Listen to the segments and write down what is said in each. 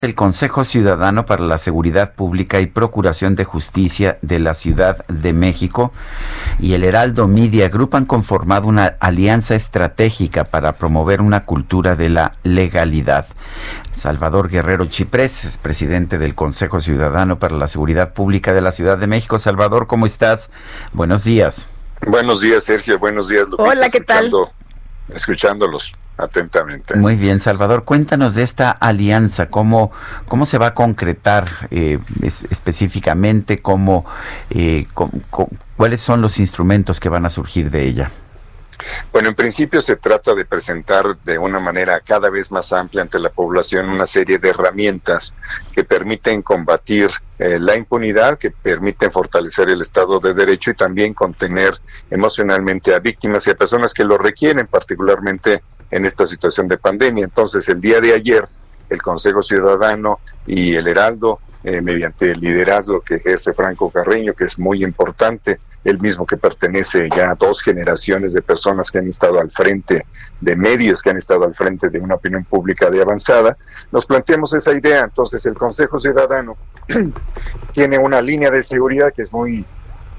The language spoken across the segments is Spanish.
El Consejo Ciudadano para la Seguridad Pública y Procuración de Justicia de la Ciudad de México y el Heraldo Media Group han conformado una alianza estratégica para promover una cultura de la legalidad. Salvador Guerrero Chiprés es presidente del Consejo Ciudadano para la Seguridad Pública de la Ciudad de México. Salvador, ¿cómo estás? Buenos días. Buenos días, Sergio. Buenos días, Lupita. Hola, ¿qué tal? Escuchándolos atentamente. Muy bien, Salvador, cuéntanos de esta alianza, cómo, cómo se va a concretar eh, es, específicamente, cómo, eh, cómo, cuáles son los instrumentos que van a surgir de ella. Bueno, en principio se trata de presentar de una manera cada vez más amplia ante la población una serie de herramientas que permiten combatir eh, la impunidad, que permiten fortalecer el Estado de Derecho y también contener emocionalmente a víctimas y a personas que lo requieren, particularmente en esta situación de pandemia. Entonces, el día de ayer, el Consejo Ciudadano y el Heraldo, eh, mediante el liderazgo que ejerce Franco Carreño, que es muy importante, el mismo que pertenece ya a dos generaciones de personas que han estado al frente de medios, que han estado al frente de una opinión pública de avanzada, nos planteamos esa idea. Entonces el Consejo Ciudadano tiene una línea de seguridad que es muy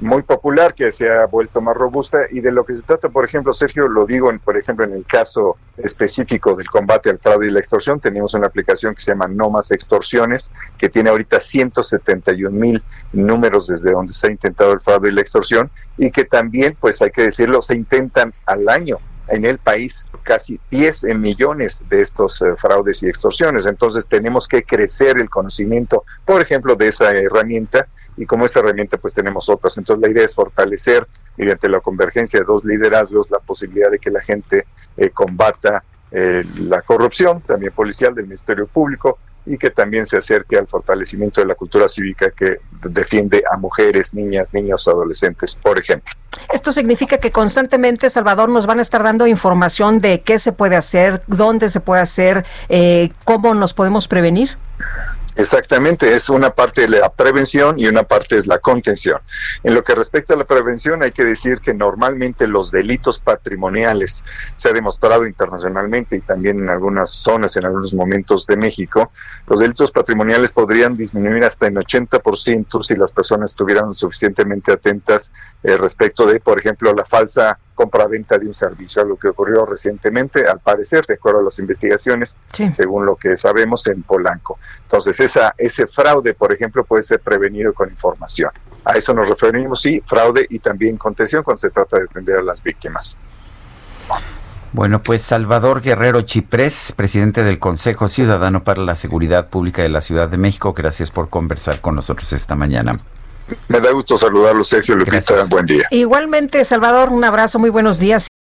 muy popular que se ha vuelto más robusta y de lo que se trata, por ejemplo, Sergio, lo digo, por ejemplo, en el caso específico del combate al fraude y la extorsión, tenemos una aplicación que se llama No Más Extorsiones, que tiene ahorita 171 mil números desde donde se ha intentado el fraude y la extorsión y que también, pues hay que decirlo, se intentan al año en el país casi 10 millones de estos eh, fraudes y extorsiones. Entonces tenemos que crecer el conocimiento, por ejemplo, de esa herramienta y como esa herramienta pues tenemos otras. Entonces la idea es fortalecer mediante la convergencia de dos liderazgos la posibilidad de que la gente eh, combata eh, la corrupción, también policial del Ministerio Público, y que también se acerque al fortalecimiento de la cultura cívica que defiende a mujeres, niñas, niños, adolescentes, por ejemplo. Esto significa que constantemente, Salvador, nos van a estar dando información de qué se puede hacer, dónde se puede hacer, eh, cómo nos podemos prevenir. Exactamente, es una parte de la prevención y una parte es la contención. En lo que respecta a la prevención, hay que decir que normalmente los delitos patrimoniales, se ha demostrado internacionalmente y también en algunas zonas, en algunos momentos de México, los delitos patrimoniales podrían disminuir hasta en 80% si las personas estuvieran suficientemente atentas eh, respecto de, por ejemplo, la falsa compra-venta de un servicio, lo que ocurrió recientemente, al parecer, de acuerdo a las investigaciones, según lo que sabemos en Polanco. Entonces, esa, ese fraude, por ejemplo, puede ser prevenido con información. A eso nos referimos, sí, fraude y también contención cuando se trata de atender a las víctimas. Bueno, pues Salvador Guerrero Chiprés, presidente del Consejo Ciudadano para la Seguridad Pública de la Ciudad de México, gracias por conversar con nosotros esta mañana. Me da gusto saludarlo, Sergio Lupita. Buen día. Igualmente, Salvador, un abrazo, muy buenos días.